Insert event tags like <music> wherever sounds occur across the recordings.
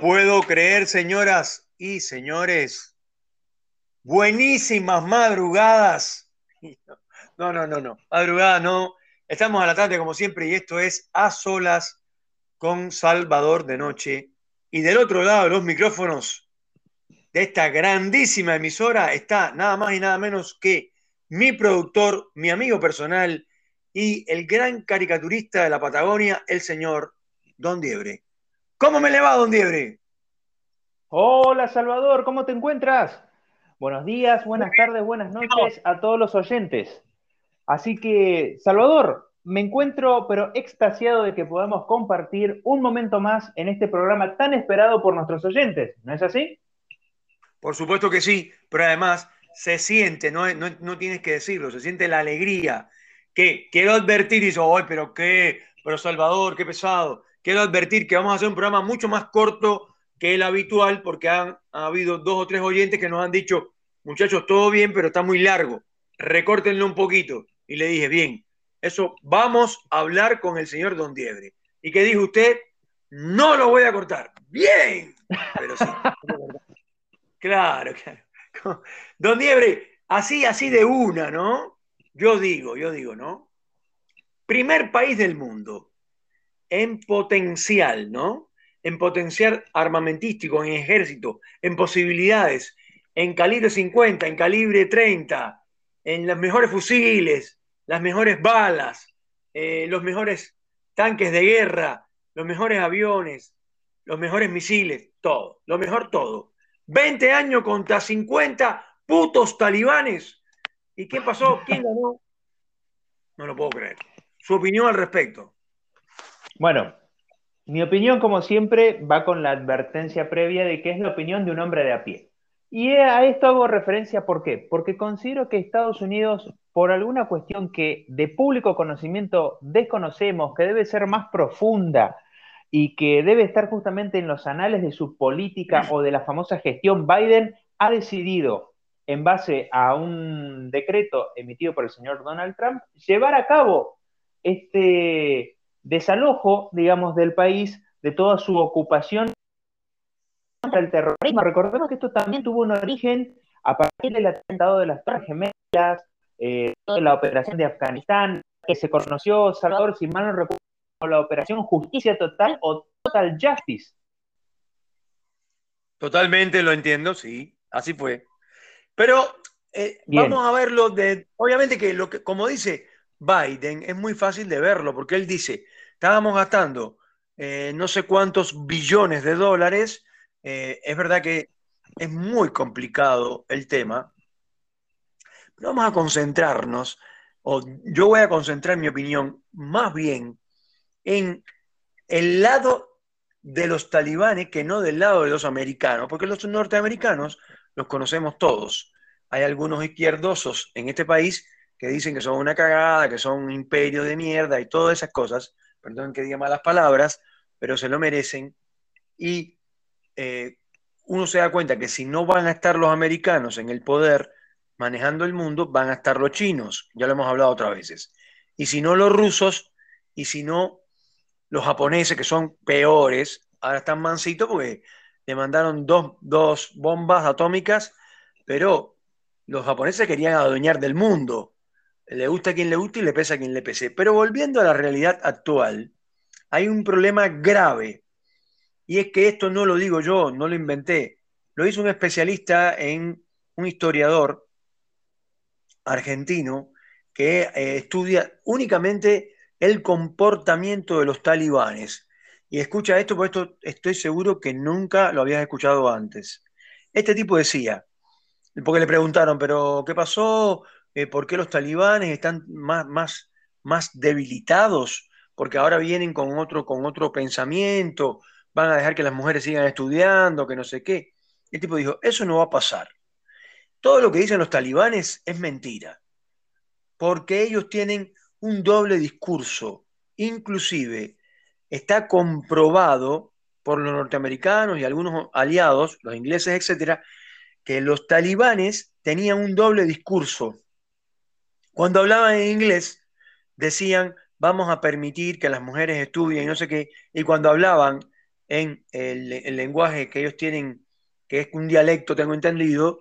puedo creer, señoras y señores. Buenísimas madrugadas. <laughs> No, no, no, no. Madrugada no. Estamos a la tarde como siempre y esto es A Solas con Salvador de Noche. Y del otro lado los micrófonos de esta grandísima emisora está nada más y nada menos que mi productor, mi amigo personal y el gran caricaturista de la Patagonia, el señor Don Diebre. ¿Cómo me le va, Don Diebre? Hola, Salvador, ¿cómo te encuentras? Buenos días, buenas tardes, buenas noches a todos los oyentes. Así que, Salvador, me encuentro pero extasiado de que podamos compartir un momento más en este programa tan esperado por nuestros oyentes, ¿no es así? Por supuesto que sí, pero además se siente, no, no, tienes que decirlo, se siente la alegría que quiero advertir y dice, ¡ay, pero qué! Pero Salvador, qué pesado quiero advertir que vamos a hacer un programa mucho más corto que el habitual porque han ha habido dos o tres oyentes que nos han dicho, muchachos, todo bien, pero está muy largo, recórtenlo un poquito. Y le dije, bien, eso vamos a hablar con el señor Don Diebre. ¿Y qué dijo usted? No lo voy a cortar. Bien. Pero sí. <laughs> claro, claro. <laughs> Don Diebre, así, así de una, ¿no? Yo digo, yo digo, ¿no? Primer país del mundo en potencial, ¿no? En potencial armamentístico, en ejército, en posibilidades, en calibre 50, en calibre 30, en los mejores fusiles, las mejores balas, eh, los mejores tanques de guerra, los mejores aviones, los mejores misiles, todo, lo mejor todo. 20 años contra 50 putos talibanes. ¿Y qué pasó? ¿Quién ganó? No lo puedo creer. Su opinión al respecto. Bueno, mi opinión, como siempre, va con la advertencia previa de que es la opinión de un hombre de a pie. Y a esto hago referencia, ¿por qué? Porque considero que Estados Unidos, por alguna cuestión que de público conocimiento desconocemos, que debe ser más profunda y que debe estar justamente en los anales de su política o de la famosa gestión Biden, ha decidido, en base a un decreto emitido por el señor Donald Trump, llevar a cabo este, desalojo, digamos, del país de toda su ocupación contra el terrorismo. Recordemos que esto también tuvo un origen a partir del atentado de las Torres Gemelas, eh, la operación de Afganistán, que se conoció, Salvador, si mal no recuerdo, la operación Justicia Total o Total Justice. Totalmente lo entiendo, sí, así fue. Pero eh, vamos a verlo de, obviamente que lo que, como dice Biden, es muy fácil de verlo, porque él dice, estábamos gastando eh, no sé cuántos billones de dólares. Eh, es verdad que es muy complicado el tema, pero vamos a concentrarnos, o yo voy a concentrar mi opinión más bien en el lado de los talibanes que no del lado de los americanos, porque los norteamericanos los conocemos todos. Hay algunos izquierdosos en este país que dicen que son una cagada, que son un imperio de mierda y todas esas cosas, perdón que diga malas palabras, pero se lo merecen. Y eh, uno se da cuenta que si no van a estar los americanos en el poder manejando el mundo, van a estar los chinos, ya lo hemos hablado otras veces. Y si no los rusos, y si no los japoneses, que son peores, ahora están mansitos porque le mandaron dos, dos bombas atómicas, pero los japoneses querían adueñar del mundo le gusta a quien le guste y le pesa a quien le pese. Pero volviendo a la realidad actual, hay un problema grave. Y es que esto no lo digo yo, no lo inventé. Lo hizo un especialista en un historiador argentino que eh, estudia únicamente el comportamiento de los talibanes. Y escucha esto, porque esto estoy seguro que nunca lo habías escuchado antes. Este tipo decía, porque le preguntaron, pero ¿qué pasó? Eh, por qué los talibanes están más, más, más debilitados, porque ahora vienen con otro, con otro pensamiento, van a dejar que las mujeres sigan estudiando, que no sé qué. El tipo dijo, eso no va a pasar. Todo lo que dicen los talibanes es mentira, porque ellos tienen un doble discurso. Inclusive está comprobado por los norteamericanos y algunos aliados, los ingleses, etcétera, que los talibanes tenían un doble discurso. Cuando hablaban en inglés, decían, vamos a permitir que las mujeres estudien y no sé qué, y cuando hablaban en el, lenguaje que ellos tienen, que es un dialecto, tengo entendido,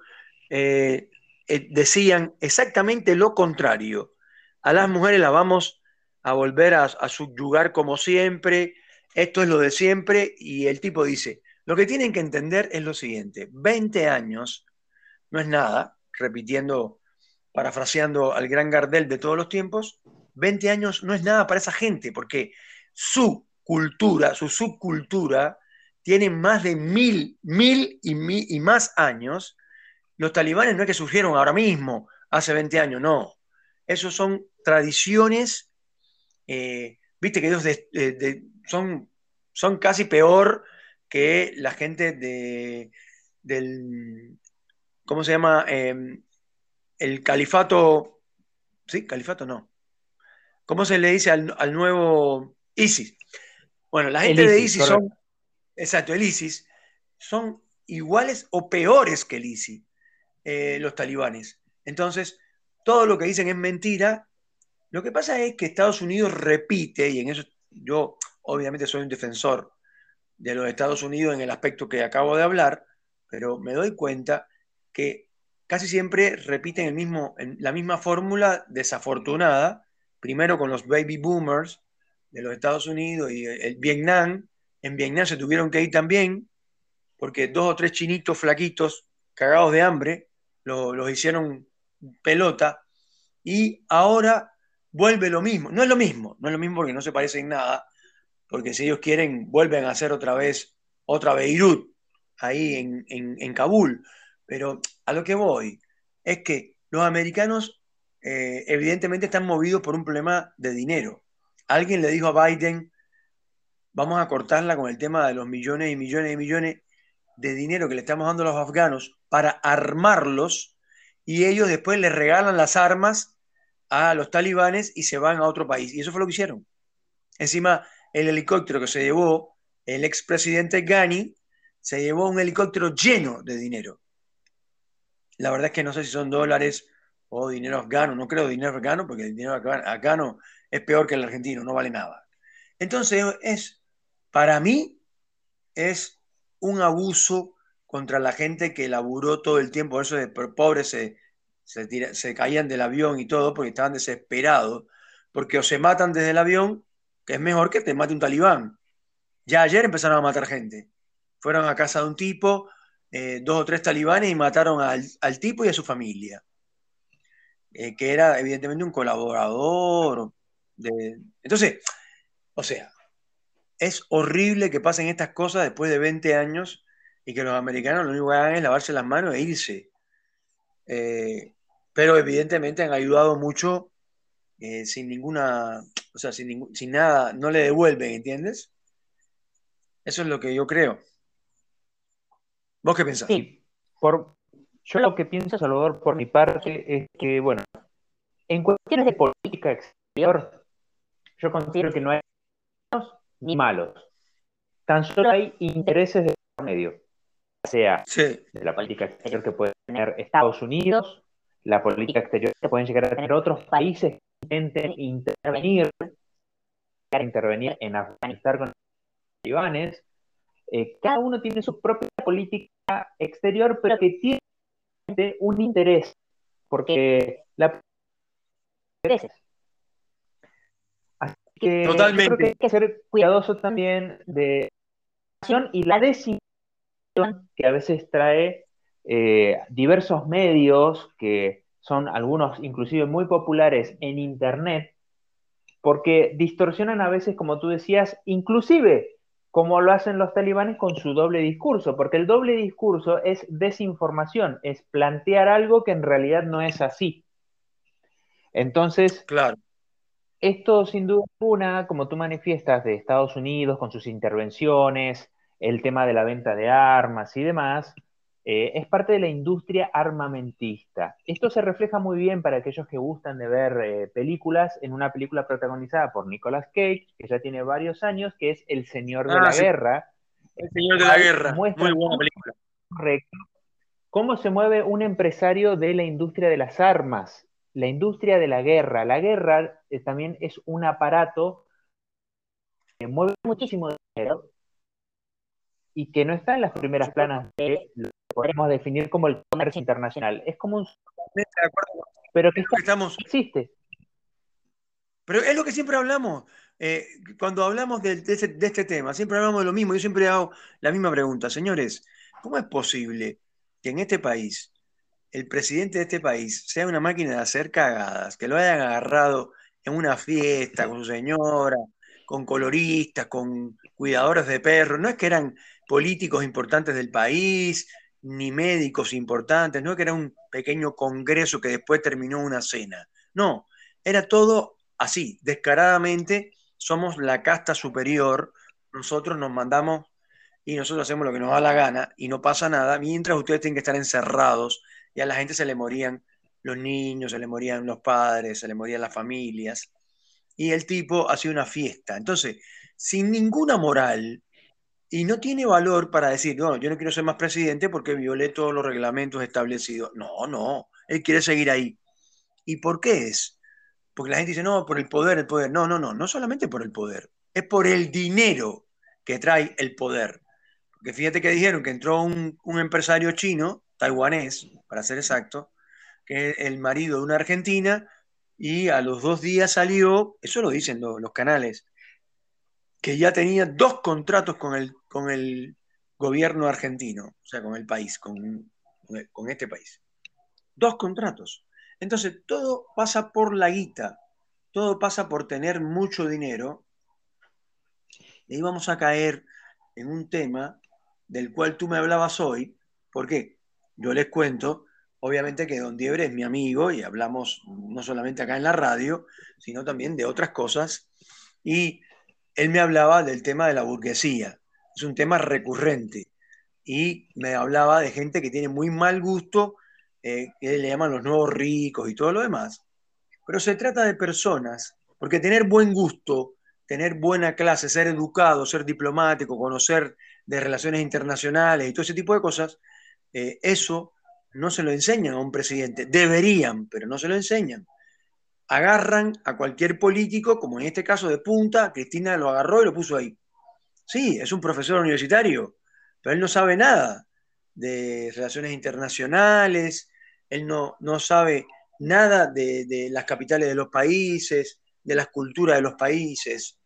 eh, eh, decían exactamente lo contrario. A las mujeres las vamos a volver a, a subyugar como siempre, esto es lo de siempre, y el tipo dice, lo que tienen que entender es lo siguiente, 20 años no es nada, repitiendo, parafraseando al gran Gardel de todos los tiempos, 20 años no es nada para esa gente, porque su cultura, su subcultura, tiene más de mil, mil y, y más años. Los talibanes no es que surgieron ahora mismo, hace 20 años, no. Esos son tradiciones, eh, viste que ellos son, son casi peor que la gente de, del, ¿cómo se llama? Em, el califato, ¿sí? Califato no. ¿Cómo se le dice al, nuevo ISIS? Bueno, la gente de ISIS son, exacto, el ISIS, son iguales o peores que el ISIS, eh, los talibanes. Entonces, todo lo que dicen es mentira. Lo que pasa es que Estados Unidos repite, y en eso yo obviamente soy un defensor de los Estados Unidos en el aspecto que acabo de hablar, pero me doy cuenta que casi siempre repiten el mismo, la misma fórmula desafortunada, primero con los baby boomers de los Estados Unidos y el, Vietnam. En Vietnam se tuvieron que ir también, porque dos o tres chinitos flaquitos, cagados de hambre, los hicieron pelota, y ahora vuelve lo mismo. No es lo mismo, no es lo mismo porque no se parece en nada, porque si ellos quieren, vuelven a hacer otra vez otra Beirut, ahí en, en, Kabul. Pero a lo que voy es que los americanos eh, evidentemente están movidos por un problema de dinero. Alguien le dijo a Biden, vamos a cortarla con el tema de los millones y millones y millones de dinero que le estamos dando a los afganos para armarlos y ellos después les regalan las armas a los talibanes y se van a otro país. Y eso fue lo que hicieron. Encima, el helicóptero que se llevó el expresidente Ghani, se llevó un helicóptero lleno de dinero. La verdad es que no sé si son dólares o dinero afgano, no creo dinero afgano, porque el dinero afgano es peor que el argentino, no vale nada. Entonces, es, para mí, es un abuso contra la gente que laburó todo el tiempo, eso de pobres se, se, se caían del avión y todo, porque estaban desesperados, porque o se matan desde el avión que es mejor que te mate un talibán. Ya ayer empezaron a matar gente. Fueron a casa de un tipo, eh, dos o tres talibanes y mataron al, tipo y a su familia, eh, que era evidentemente un colaborador. Entonces, o sea, es horrible que pasen estas cosas después de 20 años y que los americanos lo único que hagan es lavarse las manos e irse. Eh, pero evidentemente han ayudado mucho sin ninguna o sea, sin, sin nada, no le devuelven, ¿entiendes? Eso es lo que yo creo. ¿Vos qué pensás? Sí, por, yo lo que pienso, Salvador, por mi parte, es que, bueno, en cuestiones de política exterior, yo considero que no hay buenos ni malos. Tan solo hay intereses de medio, sea de la política exterior que puede tener Estados Unidos, la política exterior que pueden llegar a tener otros países intenten intervenir, intervenir en Afganistán con los talibanes. Eh, cada uno tiene su propia política exterior, pero que tiene un interés, porque la Así que Totalmente. que hay que ser cuidadoso también de y la desinformación que a veces trae eh, diversos medios que son algunos inclusive muy populares en Internet, porque distorsionan a veces, como tú decías, inclusive como lo hacen los talibanes con su doble discurso, porque el doble discurso es desinformación, es plantear algo que en realidad no es así. Entonces, claro. esto sin duda alguna, como tú manifiestas, de Estados Unidos con sus intervenciones, el tema de la venta de armas y demás, eh, es parte de la industria armamentista. Esto se refleja muy bien para aquellos que gustan de ver eh, películas en una película protagonizada por Nicolas Cage, que ya tiene varios años, que es El Señor de ah, la Guerra. El Señor de la Guerra, muy buena película. Correcto. Cómo se mueve un empresario de la industria de las armas, la industria de la guerra. La guerra eh, también es un aparato que mueve muchísimo dinero y que no está en las primeras planas de podemos definir como el comercio internacional. Es como un... Pero que, estamos... existe. Pero es lo que siempre hablamos. Eh, cuando hablamos de, este tema, siempre hablamos de lo mismo. Yo siempre hago la misma pregunta. Señores, ¿cómo es posible que en este país el presidente de este país sea una máquina de hacer cagadas, que lo hayan agarrado en una fiesta con su señora, con coloristas, con cuidadores de perros? No es que eran políticos importantes del país, ni médicos importantes, no es que era un pequeño congreso que después terminó una cena. No, era todo así, descaradamente somos la casta superior, nosotros nos mandamos y nosotros hacemos lo que nos da la gana y no pasa nada, mientras ustedes tienen que estar encerrados y a la gente se le morían los niños, se le morían los padres, se le morían las familias. Y el tipo hacía una fiesta. Entonces, sin ninguna moral, y no tiene valor para decir, no, yo no quiero ser más presidente porque violé todos los reglamentos establecidos. No, no, él quiere seguir ahí. ¿Y por qué es? Porque la gente dice, no, por el poder, el poder. No, no, no, no solamente por el poder, es por el dinero que trae el poder. Porque fíjate que dijeron que entró un, empresario chino, taiwanés, para ser exacto, que es el marido de una argentina, y a los dos días salió, eso lo dicen los, canales, que ya tenía dos contratos con el, con el gobierno argentino, o sea, con el país, con, con este país. Dos contratos. Entonces, todo pasa por la guita, todo pasa por tener mucho dinero. Y ahí vamos a caer en un tema del cual tú me hablabas hoy, porque yo les cuento, obviamente que Don Diebre es mi amigo y hablamos no solamente acá en la radio, sino también de otras cosas. Y él me hablaba del tema de la burguesía, es un tema recurrente. Y me hablaba de gente que tiene muy mal gusto eh, que le llaman los nuevos ricos y todo lo demás. Pero se trata de personas, porque tener buen gusto, tener buena clase, ser educado, ser diplomático, conocer de relaciones internacionales y todo ese tipo de cosas, eh, eso no se lo enseñan a un presidente. Deberían, pero no se lo enseñan. Agarran a cualquier político, como en este caso de punta, Cristina lo agarró y lo puso ahí. Sí, es un profesor universitario, pero él no sabe nada de relaciones internacionales, él no, no sabe nada de, las capitales de los países, de las culturas de los países,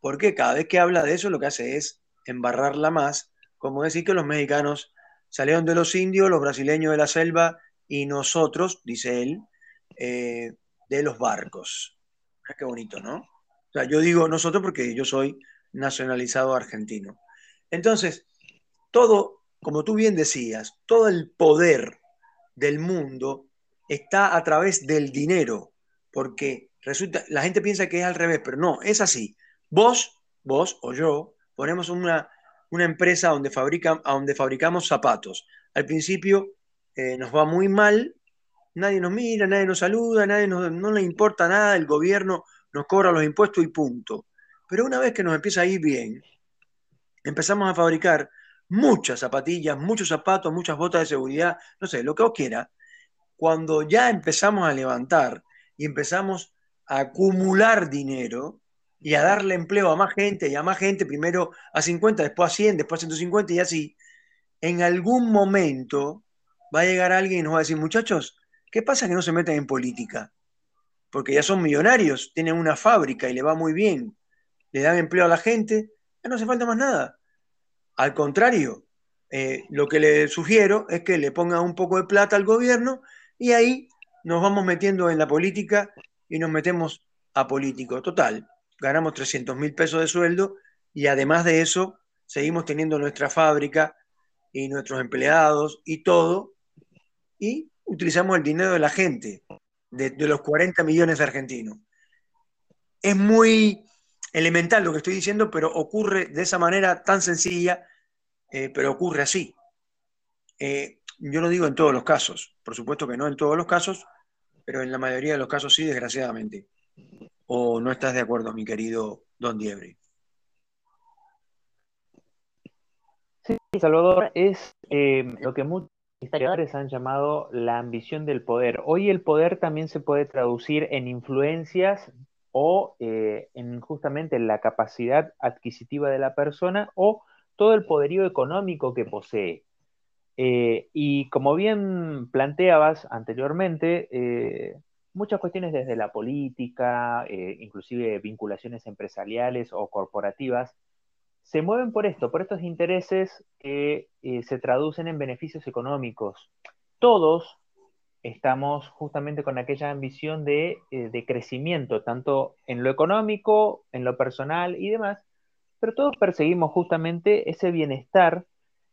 porque cada vez que habla de eso lo que hace es embarrarla más, como decir que los mexicanos salieron de los indios, los brasileños de la selva y nosotros, dice él, eh, de los barcos. Ah, qué bonito, ¿no? O sea, yo digo nosotros porque yo soy nacionalizado argentino. Entonces, todo, como tú bien decías, todo el poder del mundo está a través del dinero, porque resulta, la gente piensa que es al revés, pero no, es así. Vos, vos o yo, ponemos una, una empresa donde, donde fabricamos zapatos. Al principio eh, nos va muy mal, nadie nos mira, nadie nos saluda, nadie no le importa nada, el gobierno nos cobra los impuestos y punto. Pero una vez que nos empieza a ir bien, empezamos a fabricar muchas zapatillas, muchos zapatos, muchas botas de seguridad, no sé, lo que vos quieras, cuando ya empezamos a levantar y empezamos a acumular dinero y a darle empleo a más gente y a más gente, primero a 50, después a 100, después a 150 y así, en algún momento va a llegar alguien y nos va a decir, muchachos, ¿qué pasa que no se meten en política? Porque ya son millonarios, tienen una fábrica y le va muy bien, le dan empleo a la gente, no hace falta más nada. Al contrario, eh, lo que le sugiero es que le ponga un poco de plata al gobierno y ahí nos vamos metiendo en la política y nos metemos a político. Total, ganamos 300 mil pesos de sueldo y además de eso seguimos teniendo nuestra fábrica y nuestros empleados y todo y utilizamos el dinero de la gente, de los 40 millones de argentinos. Es muy elemental lo que estoy diciendo, pero ocurre de esa manera tan sencilla eh, pero ocurre así. Eh, yo no digo en todos los casos, por supuesto que no en todos los casos, pero en la mayoría de los casos sí, desgraciadamente. ¿O no estás de acuerdo, mi querido Don Diebre? Sí, Salvador, es eh, lo que muchos historiadores han llamado la ambición del poder. Hoy el poder también se puede traducir en influencias o en justamente la capacidad adquisitiva de la persona o todo el poderío económico que posee. Eh, y como bien planteabas anteriormente, eh, muchas cuestiones desde la política, eh, inclusive vinculaciones empresariales o corporativas, se mueven por esto, por estos intereses que se traducen en beneficios económicos. Todos estamos justamente con aquella ambición de, de crecimiento, tanto en lo económico, en lo personal y demás, pero todos perseguimos justamente ese bienestar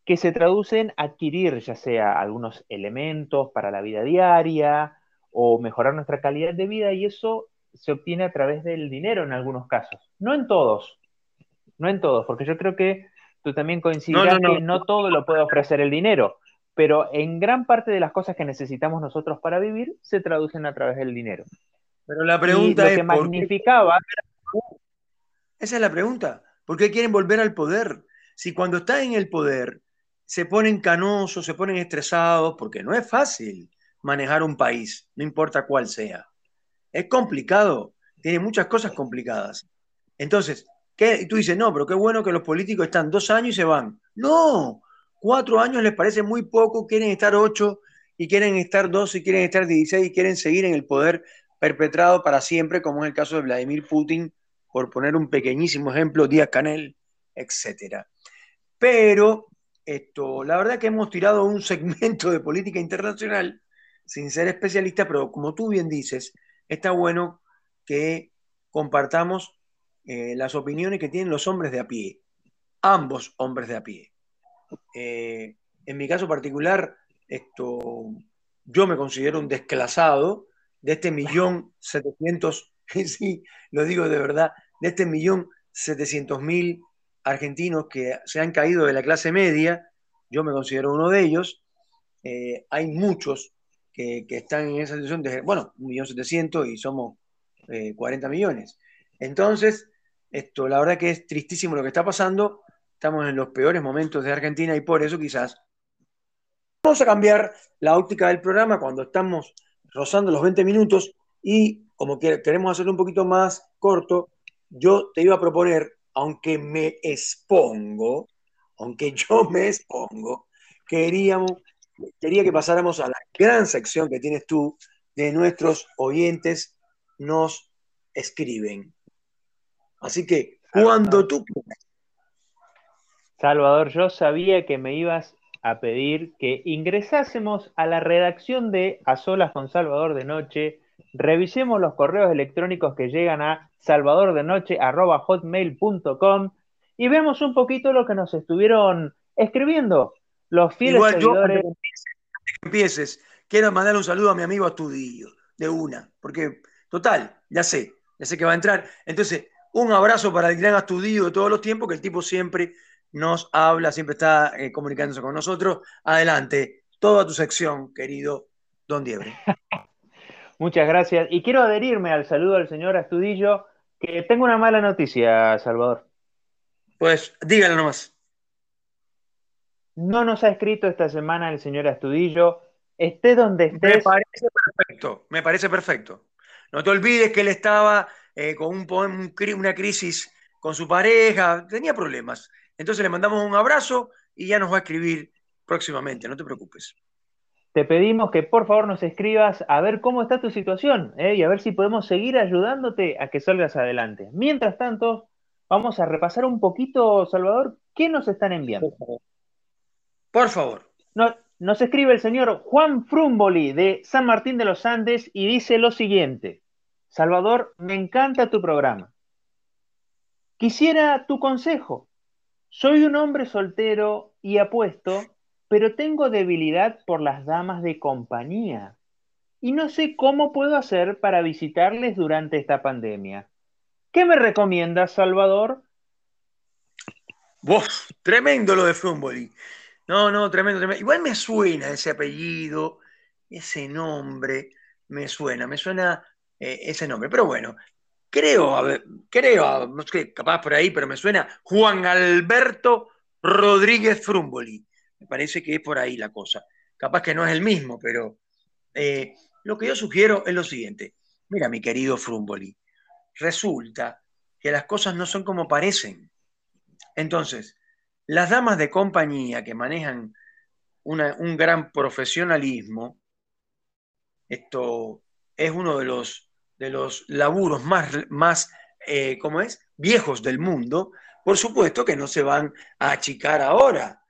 que se traduce en adquirir ya sea algunos elementos para la vida diaria o mejorar nuestra calidad de vida y eso se obtiene a través del dinero en algunos casos. No en todos, no en todos, porque yo creo que tú también coincidirás que no todo lo puede ofrecer el dinero, pero en gran parte de las cosas que necesitamos nosotros para vivir se traducen a través del dinero. Pero la pregunta es... que magnificaba... Esa es la pregunta. ¿Por qué quieren volver al poder? Si cuando está en el poder se ponen canosos, se ponen estresados, porque no es fácil manejar un país, no importa cuál sea. Es complicado, tiene muchas cosas complicadas. Entonces, ¿qué? tú dices, no, pero qué bueno que los políticos están dos años y se van. No, cuatro años les parece muy poco, quieren estar ocho y quieren estar dos y quieren estar dieciséis y quieren seguir en el poder perpetrado para siempre, como es el caso de Vladimir Putin, por poner un pequeñísimo ejemplo, Díaz Canel, etc. Pero esto, la verdad que hemos tirado un segmento de política internacional sin ser especialista, pero como tú bien dices, está bueno que compartamos eh, las opiniones que tienen los hombres de a pie, ambos hombres de a pie. Eh, en mi caso particular, esto, yo me considero un desclasado de este millón setecientos, <laughs> sí, lo digo de verdad, de este millón setecientos mil argentinos que se han caído de la clase media, yo me considero uno de ellos, eh, hay muchos que, están en esa situación, de, bueno, 1.700.000 y somos 40 eh, millones. Entonces, esto, la verdad que es tristísimo lo que está pasando, estamos en los peores momentos de Argentina y por eso quizás vamos a cambiar la óptica del programa cuando estamos rozando los 20 minutos y como queremos hacerlo un poquito más corto, yo te iba a proponer aunque me expongo, aunque <laughs> yo me expongo, queríamos, quería que pasáramos a la gran sección que tienes tú de nuestros oyentes nos escriben. Así que cuando tú Salvador, yo sabía que me ibas a pedir que ingresásemos a la redacción de A Solas con Salvador de Noche, revisemos los correos electrónicos que llegan a salvadordenoche.hotmail.com y vemos un poquito lo que nos estuvieron escribiendo los fieles Igual seguidores. Yo, empieces, quiero mandar un saludo a mi amigo Astudillo, de una, porque, total, ya sé, ya sé que va a entrar. Entonces, un abrazo para el gran Astudillo de todos los tiempos, que el tipo siempre nos habla, siempre está eh, comunicándose con nosotros. Adelante, toda tu sección, querido Don Diebre. <laughs> Muchas gracias. Y quiero adherirme al saludo del señor Astudillo, que tengo una mala noticia, Salvador. Pues dígalo nomás. No nos ha escrito esta semana el señor Astudillo. Esté donde esté. Me parece perfecto, me parece perfecto. No te olvides que él estaba eh, con un, una crisis con su pareja, tenía problemas. Entonces le mandamos un abrazo y ya nos va a escribir próximamente, no te preocupes te pedimos que por favor nos escribas a ver cómo está tu situación ¿eh? y a ver si podemos seguir ayudándote a que salgas adelante. Mientras tanto, vamos a repasar un poquito, Salvador, qué nos están enviando. Por favor. nos escribe el señor Juan Frumboli de San Martín de los Andes y dice lo siguiente. Salvador, me encanta tu programa. Quisiera tu consejo. Soy un hombre soltero y apuesto pero tengo debilidad por las damas de compañía y no sé cómo puedo hacer para visitarles durante esta pandemia. ¿Qué me recomiendas, Salvador? ¡Uf! Tremendo lo de Frumboli. No, no, tremendo, tremendo. Igual me suena ese apellido, ese nombre, me suena, me suena eh, ese nombre. Pero bueno, creo, creo, no sé, capaz por ahí, pero me suena Juan Alberto Rodríguez Frumboli. Me parece que es por ahí la cosa. Capaz que no es el mismo, pero eh, lo que yo sugiero es lo siguiente. Mira, mi querido Frumboli, resulta que las cosas no son como parecen. Entonces, las damas de compañía que manejan un gran profesionalismo, esto es uno de los, de los laburos más, más eh, ¿cómo es? Viejos del mundo, por supuesto que no se van a achicar ahora.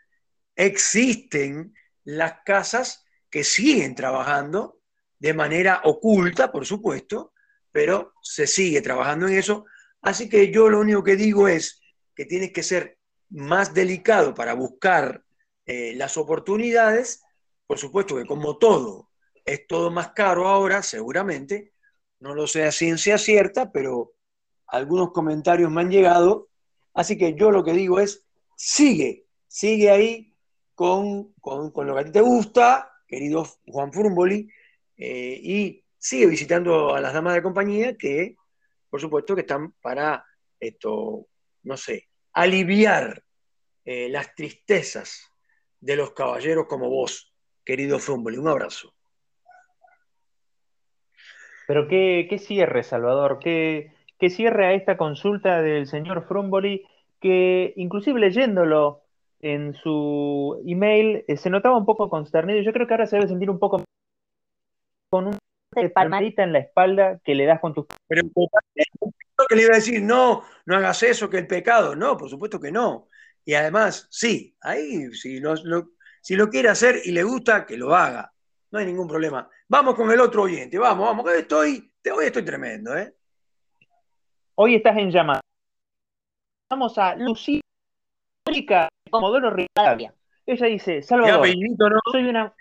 Existen las casas que siguen trabajando de manera oculta, por supuesto, pero se sigue trabajando en eso. Así que yo lo único que digo es que tienes que ser más delicado para buscar eh, las oportunidades. Por supuesto que como todo es todo más caro ahora, seguramente, no lo sé a ciencia cierta, pero algunos comentarios me han llegado, así que yo lo que digo es, sigue, sigue ahí con, lo que a ti te gusta, querido Juan Furumboli, eh, y sigue visitando a las damas de compañía que, por supuesto, que están para esto, no sé, aliviar eh, las tristezas de los caballeros como vos, querido Furumboli. Un abrazo. Pero qué, qué cierre, Salvador, qué, que cierre a esta consulta del señor Frumboli, que inclusive leyéndolo en su email eh, se notaba un poco consternido. Yo creo que ahora se debe sentir un poco con un palmadita en la espalda que le das con tus... Pero que le iba a decir, no, no hagas eso, que el pecado. No, por supuesto que no. Y además, sí, ahí, si lo, si lo quiere hacer y le gusta, que lo haga. No hay ningún problema. Vamos con el otro oyente, vamos, vamos, que estoy, hoy estoy tremendo, ¿eh? Hoy estás en llamada. Vamos a Lucía Comodoro Rivadavia. Ella dice, Salvador, ¿no? soy una...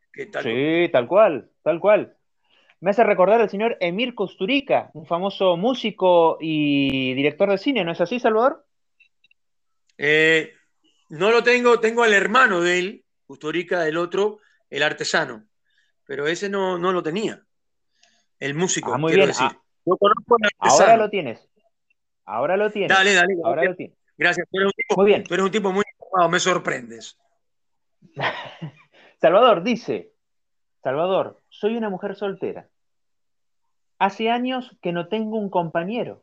Sí, tal cual, tal cual. Me hace recordar al señor Emir Costurica, un famoso músico y director de cine, ¿no es así, Salvador? Eh, no lo tengo, tengo al hermano de él, Costurica, el otro, el artesano, pero ese no, no lo tenía. El músico, ah, muy quiero bien. decir. Ah, ahora lo tienes. Ahora lo tienes. Dale, dale. Ahora lo tienes. Gracias. Tú eres un tipo muy, bien. Tú eres un tipo muy informado, me sorprendes. <laughs> Salvador dice, Salvador, soy una mujer soltera. Hace años que no tengo un compañero.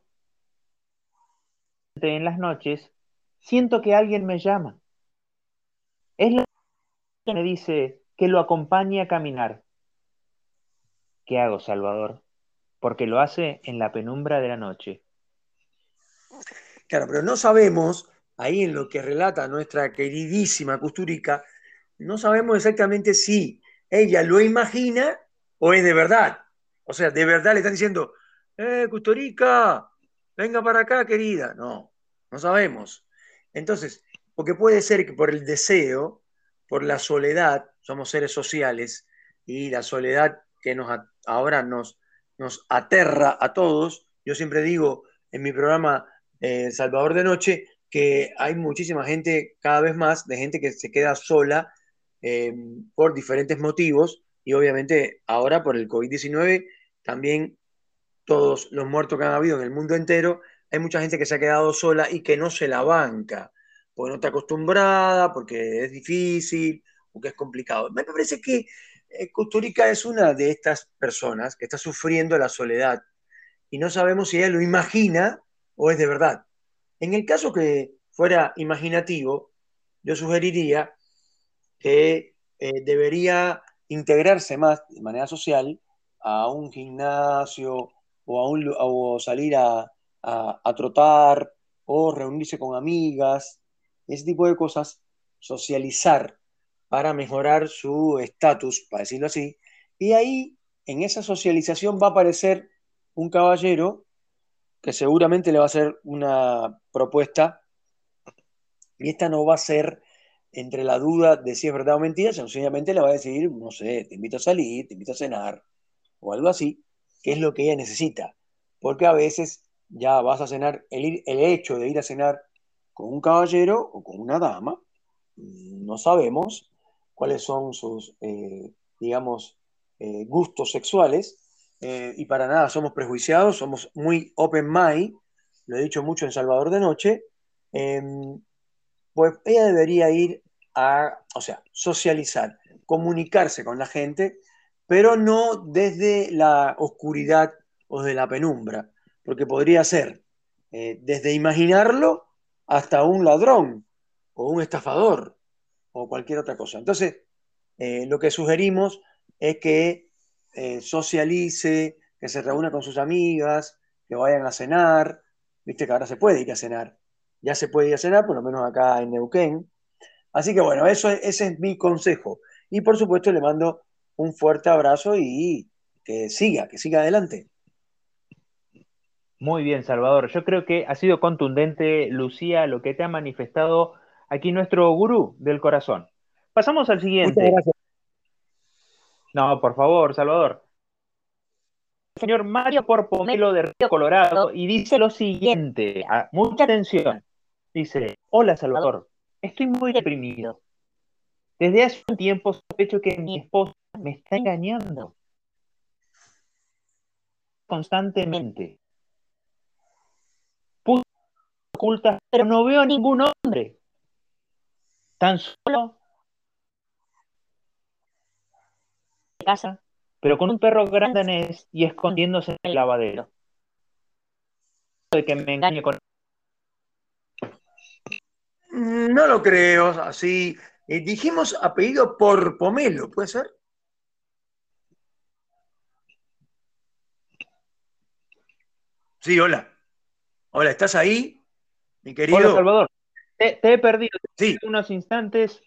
En las noches siento que alguien me llama. Es la que me dice que lo acompañe a caminar. ¿Qué hago, Salvador? Porque lo hace en la penumbra de la noche. Claro, pero no sabemos, ahí en lo que relata nuestra queridísima Custurica, no sabemos exactamente si ella lo imagina o es de verdad. O sea, de verdad le están diciendo, eh, Custurica, venga para acá, querida. No, no sabemos. Entonces, porque puede ser que por el deseo, por la soledad, somos seres sociales, y la soledad que nos, ahora nos, nos aterra a todos, yo siempre digo en mi programa eh, Salvador de Noche, que hay muchísima gente, cada vez más, de gente que se queda sola eh, por diferentes motivos y obviamente ahora por el COVID-19 también todos los muertos que han habido en el mundo entero, hay mucha gente que se ha quedado sola y que no se la banca, porque no está acostumbrada, porque es difícil, porque es complicado. Me parece que Costurica es una de estas personas que está sufriendo la soledad y no sabemos si ella lo imagina o es de verdad. En el caso que fuera imaginativo, yo sugeriría que eh, debería integrarse más de manera social a un gimnasio o, a un, salir a, a, trotar o reunirse con amigas, ese tipo de cosas, socializar para mejorar su estatus, para decirlo así, y ahí en esa socialización va a aparecer un caballero que seguramente le va a hacer una propuesta y esta no va a ser entre la duda de si es verdad o mentira, sencillamente le va a decir, no sé, te invito a salir, te invito a cenar o algo así, que es lo que ella necesita. Porque a veces ya vas a cenar, el, el hecho de ir a cenar con un caballero o con una dama, no sabemos cuáles son sus, eh, digamos, eh, gustos sexuales, eh, y para nada somos prejuiciados, somos muy open mind, lo he dicho mucho en Salvador de Noche, em, pues ella debería ir a, o sea, socializar, comunicarse con la gente, pero no desde la oscuridad o de la penumbra, porque podría ser desde imaginarlo hasta un ladrón, o un estafador o cualquier otra cosa. Entonces, eh, lo que sugerimos es que eh, socialice, que se reúna con sus amigas, que vayan a cenar. Viste que ahora se puede ir a cenar. Ya se puede ir a cenar, por lo menos acá en Neuquén. Así que bueno, eso, ese es mi consejo. Y por supuesto le mando un fuerte abrazo y que siga, que siga adelante. Muy bien, Salvador. Yo creo que ha sido contundente, Lucía, lo que te ha manifestado aquí nuestro gurú del corazón. Pasamos al siguiente. Muchas gracias. No, por favor, Salvador. El señor Mario Porpomelo de Río Colorado y dice lo siguiente, mucha atención. Dice, hola Salvador, estoy muy deprimido. Desde hace un tiempo sospecho que mi esposa me está engañando constantemente. Puse oculta, pero no veo ningún hombre. Tan solo casa, pero con un perro grande y escondiéndose en el lavadero. De que me engañe con mm, no lo creo, así. Eh, dijimos apellido por Pomelo, ¿puede ser? Sí, hola. Hola, ¿estás ahí? Mi querido. Hola, Salvador. Te, he perdido sí. unos instantes.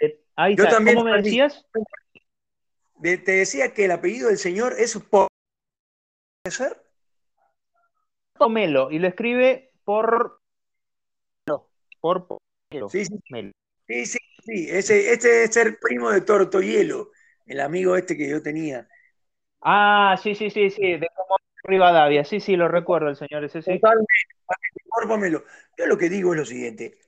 Eh, ahí Yo También ¿Cómo me decías? te decía que el apellido del señor es por. ¿Puede ser? Pomelo, y lo escribe por. Por Pomelo. Sí, sí. Sí, sí, sí. Ese, este es ser primo de Tortohielo, el amigo este que yo tenía. Ah, sí, sí, sí, sí. De como Rivadavia, sí, sí, lo recuerdo el señor ese, sí. Totalmente. Yo lo que digo es lo siguiente.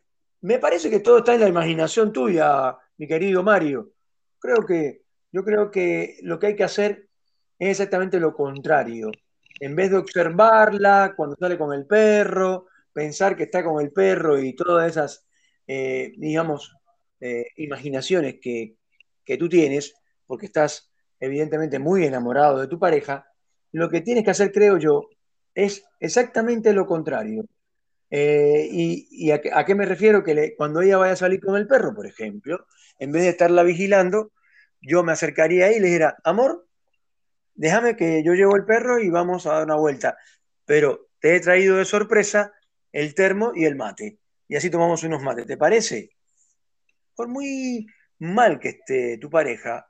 Me parece que todo está en la imaginación tuya, mi querido Mario. Creo que yo creo que lo que hay que hacer es exactamente lo contrario. En vez de observarla cuando sale con el perro, pensar que está con el perro y todas esas, eh, digamos, eh, imaginaciones que, tú tienes, porque estás evidentemente muy enamorado de tu pareja, lo que tienes que hacer, creo yo, es exactamente lo contrario. Eh, y, a, qué me refiero? Que cuando ella vaya a salir con el perro, por ejemplo, en vez de estarla vigilando, yo me acercaría ahí y le dijera, amor, déjame que yo llevo el perro y vamos a dar una vuelta. Pero te he traído de sorpresa el termo y el mate. Y así tomamos unos mates. ¿Te parece? Por muy mal que esté tu pareja,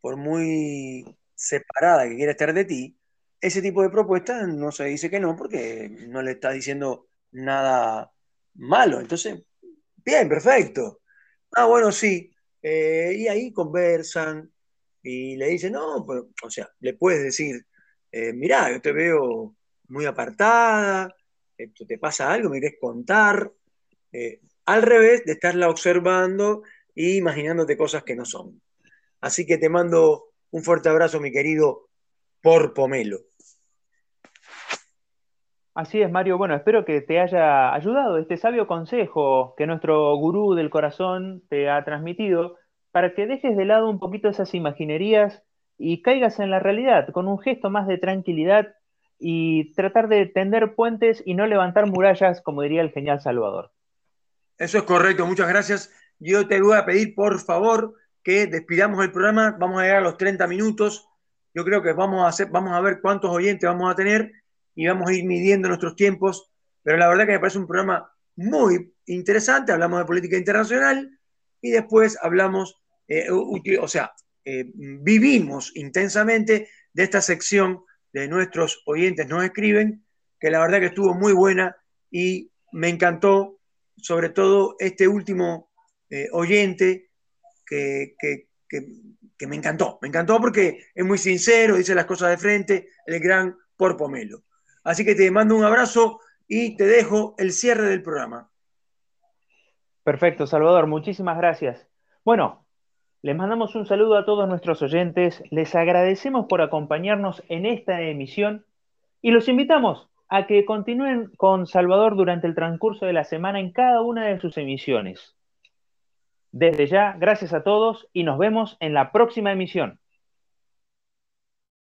por muy separada que quiera estar de ti, ese tipo de propuestas no se dice que no porque no le está diciendo nada malo. Entonces, bien, perfecto. Ah, bueno, sí. Eh, y ahí conversan y le dicen, no, pues, o sea, le puedes decir, eh, mirá, yo te veo muy apartada, esto, te pasa algo, me querés contar, eh, al revés de estarla observando e imaginándote cosas que no son. Así que te mando un fuerte abrazo, mi querido Por Pomelo. Así es, Mario. Bueno, espero que te haya ayudado este sabio consejo que nuestro gurú del corazón te ha transmitido para que dejes de lado un poquito esas imaginerías y caigas en la realidad con un gesto más de tranquilidad y tratar de tender puentes y no levantar murallas, como diría el genial Salvador. Eso es correcto, muchas gracias. Yo te voy a pedir, por favor, que despidamos el programa. Vamos a llegar a los 30 minutos. Yo creo que vamos a, hacer, vamos a ver cuántos oyentes vamos a tener y vamos a ir midiendo nuestros tiempos, pero la verdad que me parece un programa muy interesante, hablamos de política internacional y después hablamos, eh, o sea, eh, vivimos intensamente de esta sección de nuestros oyentes nos escriben, que la verdad que estuvo muy buena y me encantó, sobre todo este último eh, oyente que, que, que, me encantó, me encantó porque es muy sincero, dice las cosas de frente, el gran Porpomelo. Así que te mando un abrazo y te dejo el cierre del programa. Perfecto, Salvador, muchísimas gracias. Bueno, les mandamos un saludo a todos nuestros oyentes, les agradecemos por acompañarnos en esta emisión y los invitamos a que continúen con Salvador durante el transcurso de la semana en cada una de sus emisiones. Desde ya, gracias a todos y nos vemos en la próxima emisión.